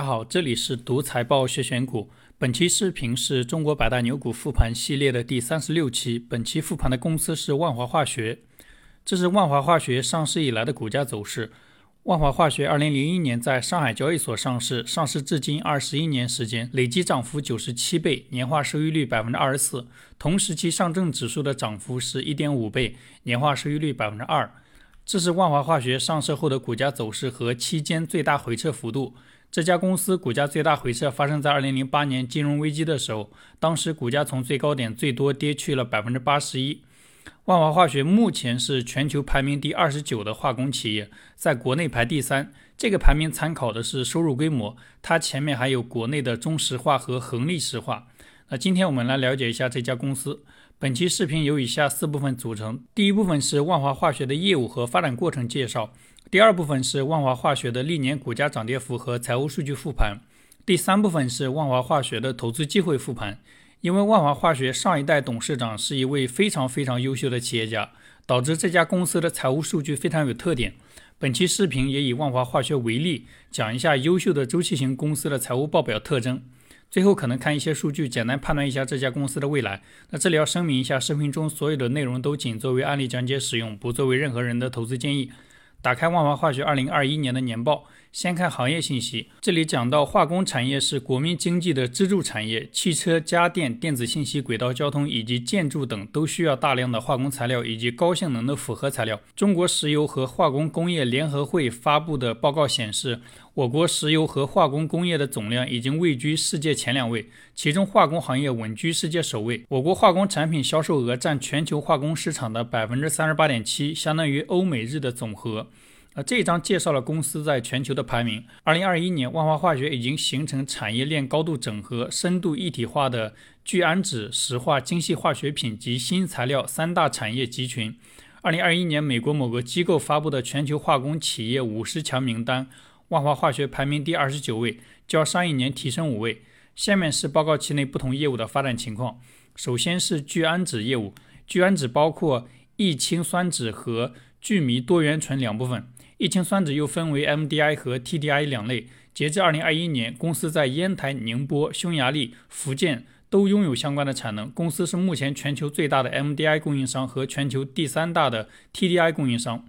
大家好，这里是读财报学选股。本期视频是中国百大牛股复盘系列的第三十六期。本期复盘的公司是万华化学。这是万华化学上市以来的股价走势。万华化学二零零一年在上海交易所上市，上市至今二十一年时间，累计涨幅九十七倍，年化收益率百分之二十四。同时期上证指数的涨幅是一点五倍，年化收益率百分之二。这是万华化学上市后的股价走势和期间最大回撤幅度。这家公司股价最大回撤发生在二零零八年金融危机的时候，当时股价从最高点最多跌去了百分之八十一。万华化学目前是全球排名第二十九的化工企业，在国内排第三。这个排名参考的是收入规模，它前面还有国内的中石化和恒力石化。那今天我们来了解一下这家公司。本期视频由以下四部分组成：第一部分是万华化学的业务和发展过程介绍。第二部分是万华化学的历年股价涨跌幅和财务数据复盘，第三部分是万华化学的投资机会复盘。因为万华化学上一代董事长是一位非常非常优秀的企业家，导致这家公司的财务数据非常有特点。本期视频也以万华化学为例，讲一下优秀的周期型公司的财务报表特征。最后可能看一些数据，简单判断一下这家公司的未来。那这里要声明一下，视频中所有的内容都仅作为案例讲解使用，不作为任何人的投资建议。打开万华化学二零二一年的年报，先看行业信息。这里讲到，化工产业是国民经济的支柱产业，汽车、家电、电子信息、轨道交通以及建筑等都需要大量的化工材料以及高性能的复合材料。中国石油和化工工业联合会发布的报告显示。我国石油和化工工业的总量已经位居世界前两位，其中化工行业稳居世界首位。我国化工产品销售额占全球化工市场的百分之三十八点七，相当于欧美日的总和。呃，这一章介绍了公司在全球的排名。二零二一年，万华化学已经形成产业链高度整合、深度一体化的聚氨酯、石化、精细化学品及新材料三大产业集群。二零二一年，美国某个机构发布的全球化工企业五十强名单。万华化学排名第二十九位，较上一年提升五位。下面是报告期内不同业务的发展情况。首先是聚氨酯业务，聚氨酯包括异氢酸酯和聚醚多元醇两部分。异氢酸酯又分为 MDI 和 TDI 两类。截至二零二一年，公司在烟台、宁波、匈牙利、福建都拥有相关的产能。公司是目前全球最大的 MDI 供应商和全球第三大的 TDI 供应商。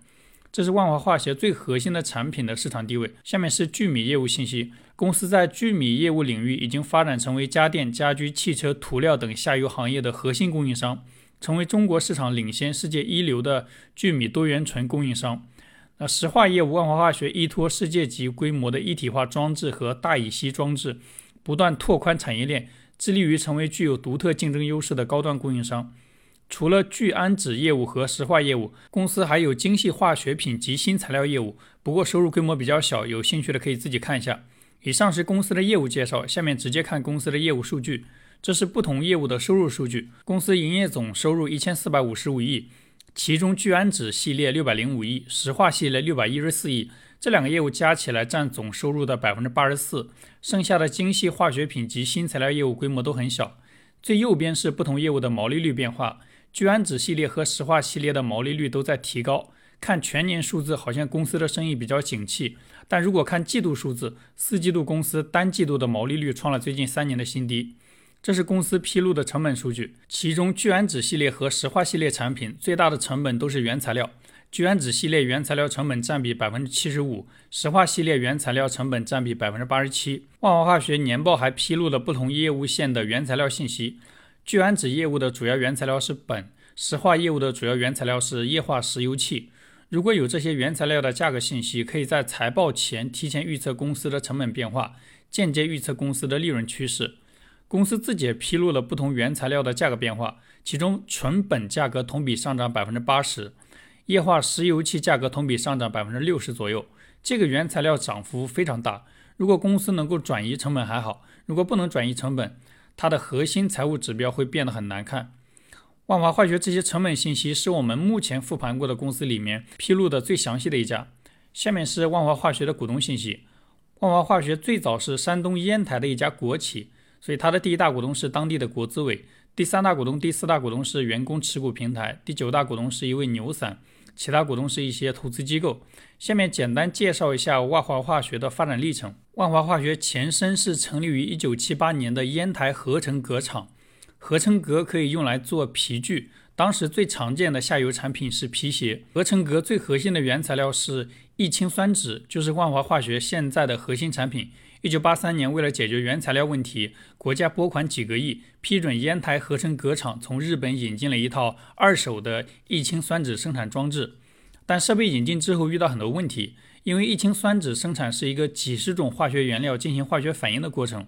这是万华化学最核心的产品的市场地位。下面是聚米业务信息。公司在聚米业务领域已经发展成为家电、家居、汽车涂料等下游行业的核心供应商，成为中国市场领先、世界一流的聚米多元醇供应商。那石化业务，万华化学依托世界级规模的一体化装置和大乙烯装置，不断拓宽产业链，致力于成为具有独特竞争优势的高端供应商。除了聚氨酯业务和石化业务，公司还有精细化学品及新材料业务，不过收入规模比较小，有兴趣的可以自己看一下。以上是公司的业务介绍，下面直接看公司的业务数据。这是不同业务的收入数据。公司营业总收入一千四百五十五亿，其中聚氨酯系列六百零五亿，石化系列六百一十四亿，这两个业务加起来占总收入的百分之八十四，剩下的精细化学品及新材料业务规模都很小。最右边是不同业务的毛利率变化。聚氨酯系列和石化系列的毛利率都在提高。看全年数字，好像公司的生意比较景气。但如果看季度数字，四季度公司单季度的毛利率创了最近三年的新低。这是公司披露的成本数据，其中聚氨酯系列和石化系列产品最大的成本都是原材料。聚氨酯系列原材料成本占比百分之七十五，石化系列原材料成本占比百分之八十七。万华化学年报还披露了不同业务线的原材料信息。聚氨酯业务的主要原材料是苯，石化业务的主要原材料是液化石油气。如果有这些原材料的价格信息，可以在财报前提前预测公司的成本变化，间接预测公司的利润趋势。公司自己也披露了不同原材料的价格变化，其中纯苯价格同比上涨百分之八十，液化石油气价格同比上涨百分之六十左右。这个原材料涨幅非常大。如果公司能够转移成本还好，如果不能转移成本，它的核心财务指标会变得很难看。万华化学这些成本信息是我们目前复盘过的公司里面披露的最详细的一家。下面是万华化学的股东信息。万华化学最早是山东烟台的一家国企，所以它的第一大股东是当地的国资委，第三大股东、第四大股东是员工持股平台，第九大股东是一位牛散，其他股东是一些投资机构。下面简单介绍一下万华化学的发展历程。万华化学前身是成立于1978年的烟台合成革厂，合成革可以用来做皮具。当时最常见的下游产品是皮鞋。合成革最核心的原材料是异氰酸酯，就是万华化学现在的核心产品。一九八三年，为了解决原材料问题，国家拨款几个亿，批准烟台合成革厂从日本引进了一套二手的异氰酸酯生产装置。但设备引进之后遇到很多问题，因为异氰酸酯生产是一个几十种化学原料进行化学反应的过程。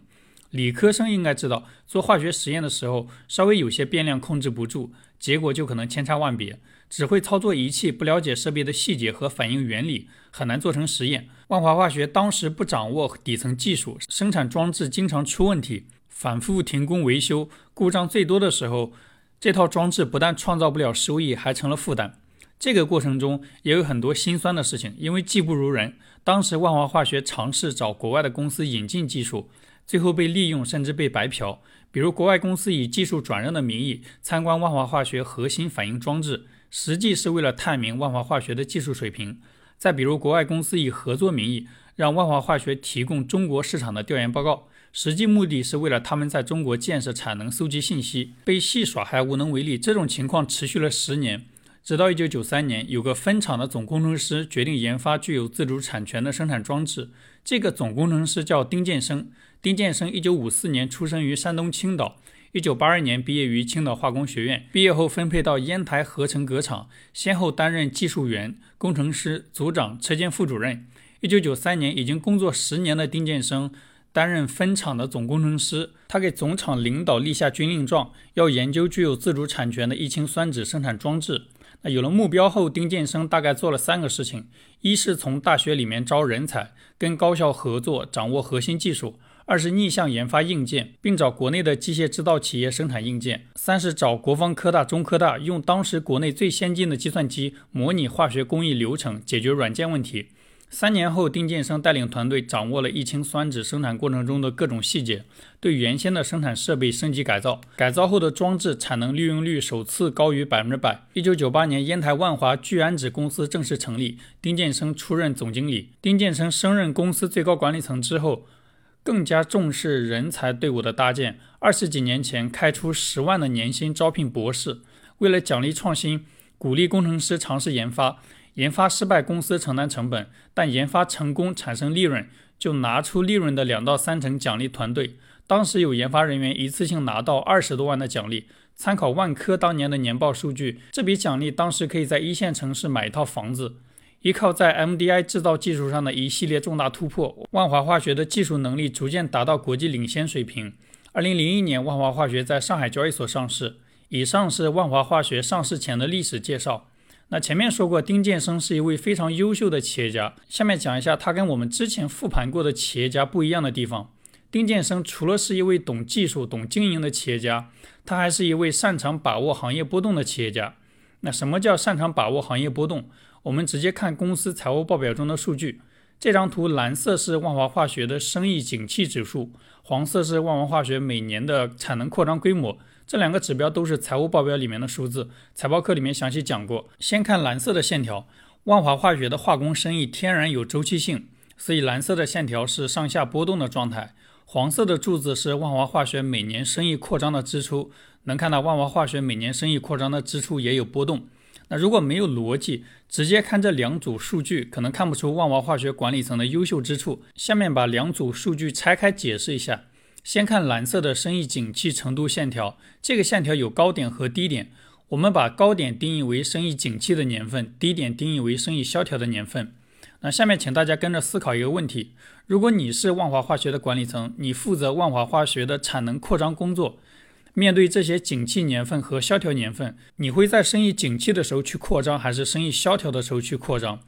理科生应该知道，做化学实验的时候，稍微有些变量控制不住，结果就可能千差万别。只会操作仪器，不了解设备的细节和反应原理，很难做成实验。万华化学当时不掌握底层技术，生产装置经常出问题，反复停工维修，故障最多的时候，这套装置不但创造不了收益，还成了负担。这个过程中也有很多心酸的事情，因为技不如人。当时万华化学尝试找国外的公司引进技术。最后被利用，甚至被白嫖。比如，国外公司以技术转让的名义参观万华化学核心反应装置，实际是为了探明万华化学的技术水平。再比如，国外公司以合作名义让万华化学提供中国市场的调研报告，实际目的是为了他们在中国建设产能搜集信息，被戏耍还无能为力。这种情况持续了十年。直到一九九三年，有个分厂的总工程师决定研发具有自主产权的生产装置。这个总工程师叫丁建生。丁建生一九五四年出生于山东青岛，一九八二年毕业于青岛化工学院。毕业后分配到烟台合成革厂，先后担任技术员、工程师、组长、车间副主任。一九九三年，已经工作十年的丁建生担任分厂的总工程师。他给总厂领导立下军令状，要研究具有自主产权的异氰酸酯生产装置。那有了目标后，丁建生大概做了三个事情：一是从大学里面招人才，跟高校合作，掌握核心技术；二是逆向研发硬件，并找国内的机械制造企业生产硬件；三是找国防科大、中科大，用当时国内最先进的计算机模拟化学工艺流程，解决软件问题。三年后，丁建生带领团队掌握了异氰酸酯生产过程中的各种细节，对原先的生产设备升级改造。改造后的装置产能利用率首次高于百分之百。一九九八年，烟台万华聚氨酯公司正式成立，丁建生出任总经理。丁建生升任公司最高管理层之后，更加重视人才队伍的搭建。二十几年前，开出十万的年薪招聘博士，为了奖励创新，鼓励工程师尝试研发。研发失败，公司承担成本；但研发成功，产生利润，就拿出利润的两到三成奖励团队。当时有研发人员一次性拿到二十多万的奖励。参考万科当年的年报数据，这笔奖励当时可以在一线城市买一套房子。依靠在 MDI 制造技术上的一系列重大突破，万华化学的技术能力逐渐达到国际领先水平。二零零一年，万华化学在上海交易所上市。以上是万华化学上市前的历史介绍。那前面说过，丁建生是一位非常优秀的企业家。下面讲一下他跟我们之前复盘过的企业家不一样的地方。丁建生除了是一位懂技术、懂经营的企业家，他还是一位擅长把握行业波动的企业家。那什么叫擅长把握行业波动？我们直接看公司财务报表中的数据。这张图蓝色是万华化学的生意景气指数，黄色是万华化学每年的产能扩张规模。这两个指标都是财务报表里面的数字，财报课里面详细讲过。先看蓝色的线条，万华化学的化工生意天然有周期性，所以蓝色的线条是上下波动的状态。黄色的柱子是万华化学每年生意扩张的支出，能看到万华化学每年生意扩张的支出也有波动。那如果没有逻辑，直接看这两组数据，可能看不出万华化学管理层的优秀之处。下面把两组数据拆开解释一下。先看蓝色的生意景气程度线条，这个线条有高点和低点。我们把高点定义为生意景气的年份，低点定义为生意萧条的年份。那下面请大家跟着思考一个问题：如果你是万华化学的管理层，你负责万华化学的产能扩张工作，面对这些景气年份和萧条年份，你会在生意景气的时候去扩张，还是生意萧条的时候去扩张？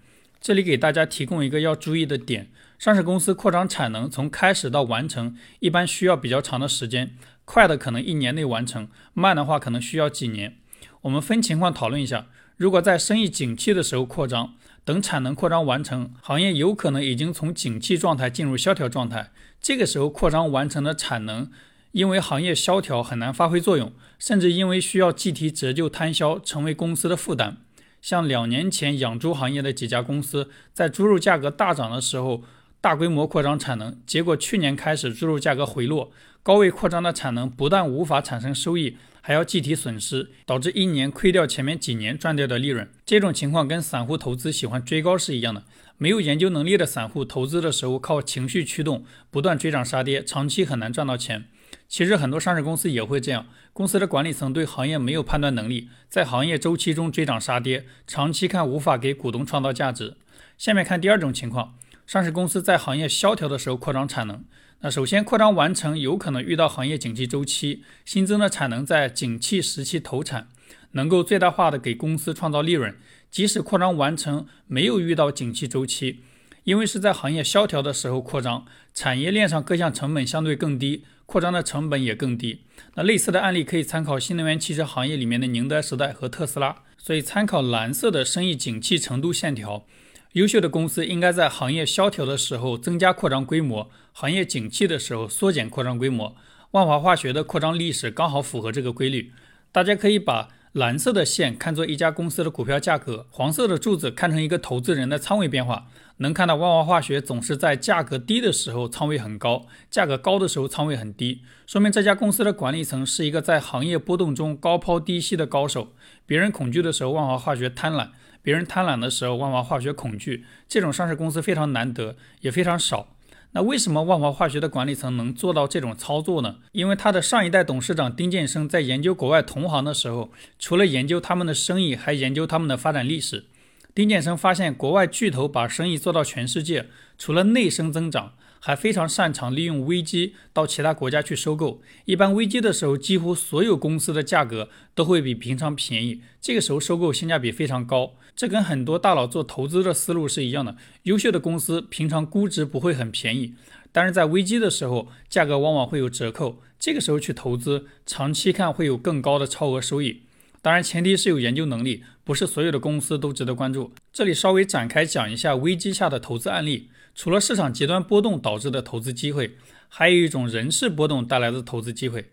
这里给大家提供一个要注意的点：上市公司扩张产能从开始到完成，一般需要比较长的时间，快的可能一年内完成，慢的话可能需要几年。我们分情况讨论一下：如果在生意景气的时候扩张，等产能扩张完成，行业有可能已经从景气状态进入萧条状态，这个时候扩张完成的产能，因为行业萧条很难发挥作用，甚至因为需要计提折旧摊销，成为公司的负担。像两年前养猪行业的几家公司，在猪肉价格大涨的时候，大规模扩张产能，结果去年开始猪肉价格回落，高位扩张的产能不但无法产生收益，还要计提损失，导致一年亏掉前面几年赚掉的利润。这种情况跟散户投资喜欢追高是一样的。没有研究能力的散户投资的时候靠情绪驱动，不断追涨杀跌，长期很难赚到钱。其实很多上市公司也会这样，公司的管理层对行业没有判断能力，在行业周期中追涨杀跌，长期看无法给股东创造价值。下面看第二种情况，上市公司在行业萧条的时候扩张产能。那首先扩张完成有可能遇到行业景气周期，新增的产能在景气时期投产，能够最大化的给公司创造利润。即使扩张完成没有遇到景气周期，因为是在行业萧条的时候扩张，产业链上各项成本相对更低。扩张的成本也更低。那类似的案例可以参考新能源汽车行业里面的宁德时代和特斯拉。所以参考蓝色的生意景气程度线条，优秀的公司应该在行业萧条的时候增加扩张规模，行业景气的时候缩减扩张规模。万华化学的扩张历史刚好符合这个规律。大家可以把。蓝色的线看作一家公司的股票价格，黄色的柱子看成一个投资人的仓位变化。能看到万华化学总是在价格低的时候仓位很高，价格高的时候仓位很低，说明这家公司的管理层是一个在行业波动中高抛低吸的高手。别人恐惧的时候，万华化学贪婪；别人贪婪的时候，万华化学恐惧。这种上市公司非常难得，也非常少。那为什么万华化学的管理层能做到这种操作呢？因为他的上一代董事长丁建生在研究国外同行的时候，除了研究他们的生意，还研究他们的发展历史。丁建生发现，国外巨头把生意做到全世界，除了内生增长。还非常擅长利用危机到其他国家去收购。一般危机的时候，几乎所有公司的价格都会比平常便宜，这个时候收购性价比非常高。这跟很多大佬做投资的思路是一样的。优秀的公司平常估值不会很便宜，但是在危机的时候，价格往往会有折扣。这个时候去投资，长期看会有更高的超额收益。当然，前提是有研究能力，不是所有的公司都值得关注。这里稍微展开讲一下危机下的投资案例。除了市场极端波动导致的投资机会，还有一种人事波动带来的投资机会。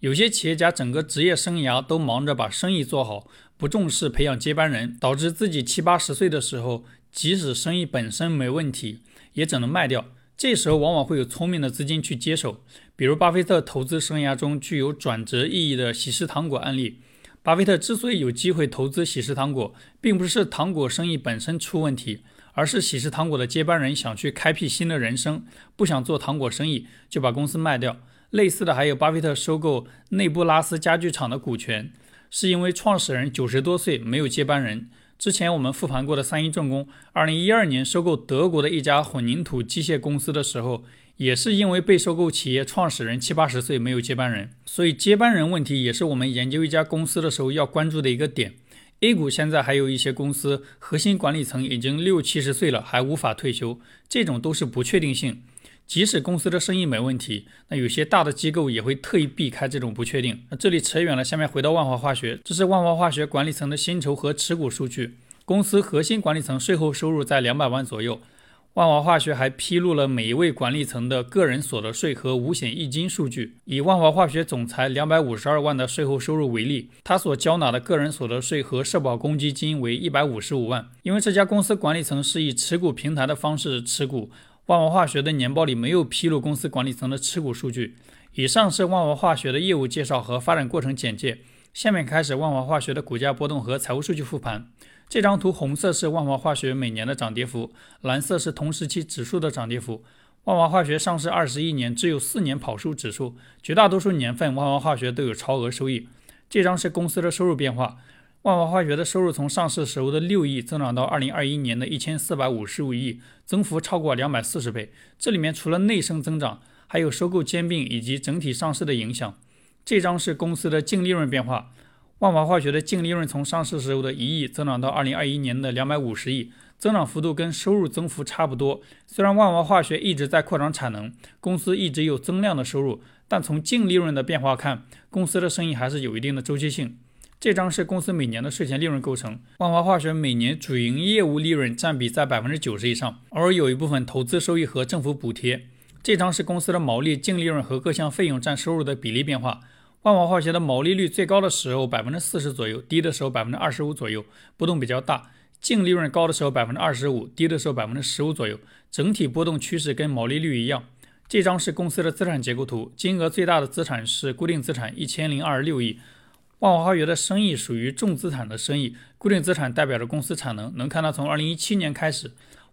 有些企业家整个职业生涯都忙着把生意做好，不重视培养接班人，导致自己七八十岁的时候，即使生意本身没问题，也只能卖掉。这时候往往会有聪明的资金去接手，比如巴菲特投资生涯中具有转折意义的喜事糖果案例。巴菲特之所以有机会投资喜事糖果，并不是糖果生意本身出问题。而是喜事糖果的接班人想去开辟新的人生，不想做糖果生意，就把公司卖掉。类似的还有巴菲特收购内布拉斯家具厂的股权，是因为创始人九十多岁没有接班人。之前我们复盘过的三一重工，二零一二年收购德国的一家混凝土机械公司的时候，也是因为被收购企业创始人七八十岁没有接班人。所以接班人问题也是我们研究一家公司的时候要关注的一个点。A 股现在还有一些公司核心管理层已经六七十岁了，还无法退休，这种都是不确定性。即使公司的生意没问题，那有些大的机构也会特意避开这种不确定。那这里扯远了，下面回到万华化学，这是万华化学管理层的薪酬和持股数据，公司核心管理层税后收入在两百万左右。万华化学还披露了每一位管理层的个人所得税和五险一金数据。以万华化学总裁两百五十二万的税后收入为例，他所交纳的个人所得税和社保公积金为一百五十五万。因为这家公司管理层是以持股平台的方式持股，万华化学的年报里没有披露公司管理层的持股数据。以上是万华化学的业务介绍和发展过程简介。下面开始万华化学的股价波动和财务数据复盘。这张图红色是万华化学每年的涨跌幅，蓝色是同时期指数的涨跌幅。万华化学上市二十一年，只有四年跑输指数，绝大多数年份万华化学都有超额收益。这张是公司的收入变化，万华化学的收入从上市时候的六亿增长到二零二一年的一千四百五十五亿，增幅超过两百四十倍。这里面除了内生增长，还有收购兼并以及整体上市的影响。这张是公司的净利润变化。万华化学的净利润从上市时候的一亿增长到二零二一年的两百五十亿，增长幅度跟收入增幅差不多。虽然万华化学一直在扩张产能，公司一直有增量的收入，但从净利润的变化看，公司的生意还是有一定的周期性。这张是公司每年的税前利润构成，万华化学每年主营业务利润占比在百分之九十以上，偶尔有一部分投资收益和政府补贴。这张是公司的毛利、净利润和各项费用占收入的比例变化。万华化学的毛利率最高的时候百分之四十左右，低的时候百分之二十五左右，波动比较大。净利润高的时候百分之二十五，低的时候百分之十五左右，整体波动趋势跟毛利率一样。这张是公司的资产结构图，金额最大的资产是固定资产一千零二十六亿。万华化学的生意属于重资产的生意，固定资产代表着公司产能。能看到从二零一七年开始，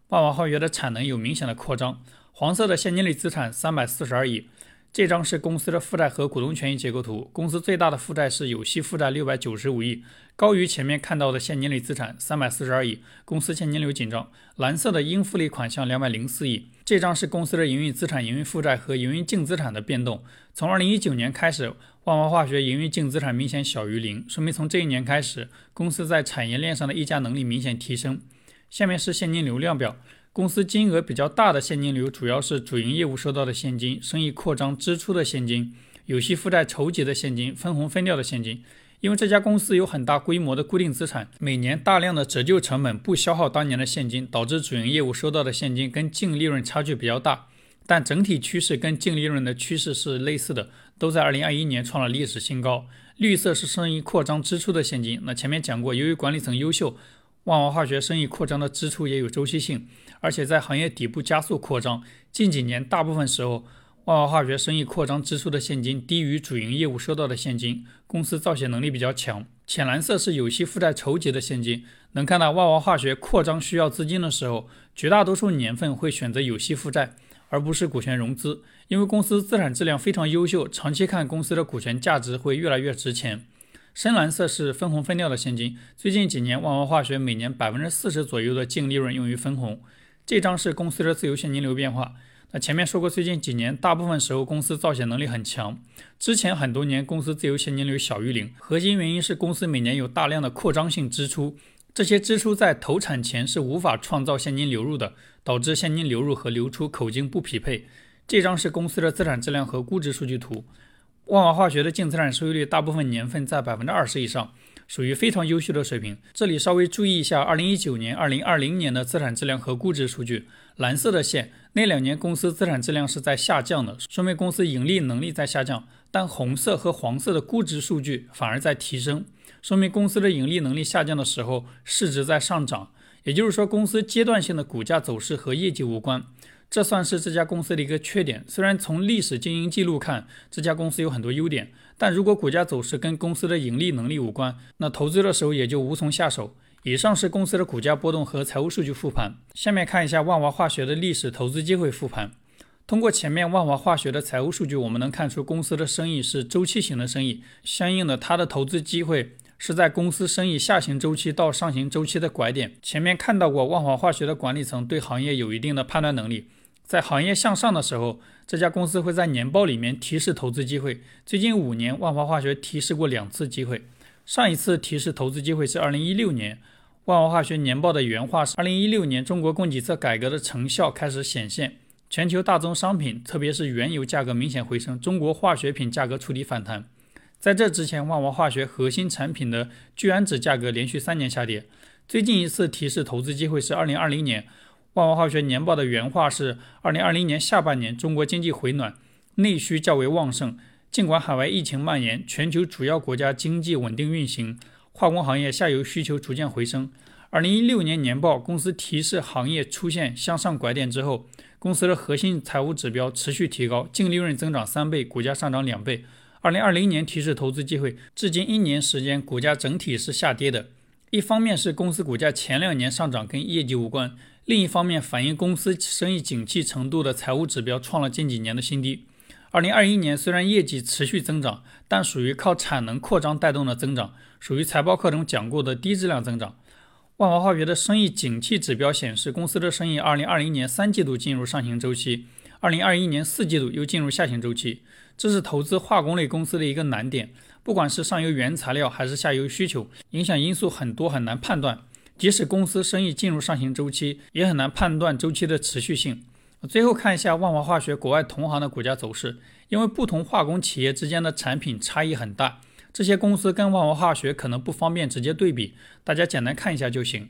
万华化学的产能有明显的扩张。黄色的现金类资产三百四十二亿。这张是公司的负债和股东权益结构图。公司最大的负债是有息负债六百九十五亿，高于前面看到的现金类资产三百四十二亿。公司现金流紧张。蓝色的应付类款项两百零四亿。这张是公司的营运资产、营运负债和营运净资产的变动。从二零一九年开始，万华化学营运净资产明显小于零，说明从这一年开始，公司在产业链上的议价能力明显提升。下面是现金流量表。公司金额比较大的现金流主要是主营业务收到的现金、生意扩张支出的现金、有息负债筹集的现金、分红分掉的现金。因为这家公司有很大规模的固定资产，每年大量的折旧成本不消耗当年的现金，导致主营业务收到的现金跟净利润差距比较大。但整体趋势跟净利润的趋势是类似的，都在2021年创了历史新高。绿色是生意扩张支出的现金。那前面讲过，由于管理层优秀。万华化学生意扩张的支出也有周期性，而且在行业底部加速扩张。近几年大部分时候，万华化学生意扩张支出的现金低于主营业务收到的现金，公司造血能力比较强。浅蓝色是有息负债筹集的现金，能看到万华化学扩张需要资金的时候，绝大多数年份会选择有息负债，而不是股权融资，因为公司资产质量非常优秀，长期看公司的股权价值会越来越值钱。深蓝色是分红分掉的现金。最近几年，万华化学每年百分之四十左右的净利润用于分红。这张是公司的自由现金流变化。那前面说过，最近几年大部分时候公司造血能力很强。之前很多年公司自由现金流小于零，核心原因是公司每年有大量的扩张性支出，这些支出在投产前是无法创造现金流入的，导致现金流入和流出口径不匹配。这张是公司的资产质量和估值数据图。万华化学的净资产收益率大部分年份在百分之二十以上，属于非常优秀的水平。这里稍微注意一下，二零一九年、二零二零年的资产质量和估值数据，蓝色的线那两年公司资产质量是在下降的，说明公司盈利能力在下降；但红色和黄色的估值数据反而在提升，说明公司的盈利能力下降的时候，市值在上涨。也就是说，公司阶段性的股价走势和业绩无关。这算是这家公司的一个缺点。虽然从历史经营记录看，这家公司有很多优点，但如果股价走势跟公司的盈利能力无关，那投资的时候也就无从下手。以上是公司的股价波动和财务数据复盘。下面看一下万华化学的历史投资机会复盘。通过前面万华化学的财务数据，我们能看出公司的生意是周期型的生意，相应的它的投资机会是在公司生意下行周期到上行周期的拐点。前面看到过，万华化学的管理层对行业有一定的判断能力。在行业向上的时候，这家公司会在年报里面提示投资机会。最近五年，万华化学提示过两次机会。上一次提示投资机会是二零一六年，万华化学年报的原话是：二零一六年中国供给侧改革的成效开始显现，全球大宗商品，特别是原油价格明显回升，中国化学品价格触底反弹。在这之前，万华化学核心产品的聚氨酯价格连续三年下跌。最近一次提示投资机会是二零二零年。万华化学年报的原话是：二零二零年下半年，中国经济回暖，内需较为旺盛。尽管海外疫情蔓延，全球主要国家经济稳定运行，化工行业下游需求逐渐回升。二零一六年年报，公司提示行业出现向上拐点之后，公司的核心财务指标持续提高，净利润增长三倍，股价上涨两倍。二零二零年提示投资机会，至今一年时间，股价整体是下跌的。一方面是公司股价前两年上涨跟业绩无关。另一方面，反映公司生意景气程度的财务指标创了近几年的新低。二零二一年虽然业绩持续增长，但属于靠产能扩张带动的增长，属于财报课中讲过的低质量增长。万华化学的生意景气指标显示，公司的生意二零二零年三季度进入上行周期，二零二一年四季度又进入下行周期。这是投资化工类公司的一个难点，不管是上游原材料还是下游需求，影响因素很多，很难判断。即使公司生意进入上行周期，也很难判断周期的持续性。最后看一下万华化学国外同行的股价走势，因为不同化工企业之间的产品差异很大，这些公司跟万华化学可能不方便直接对比，大家简单看一下就行。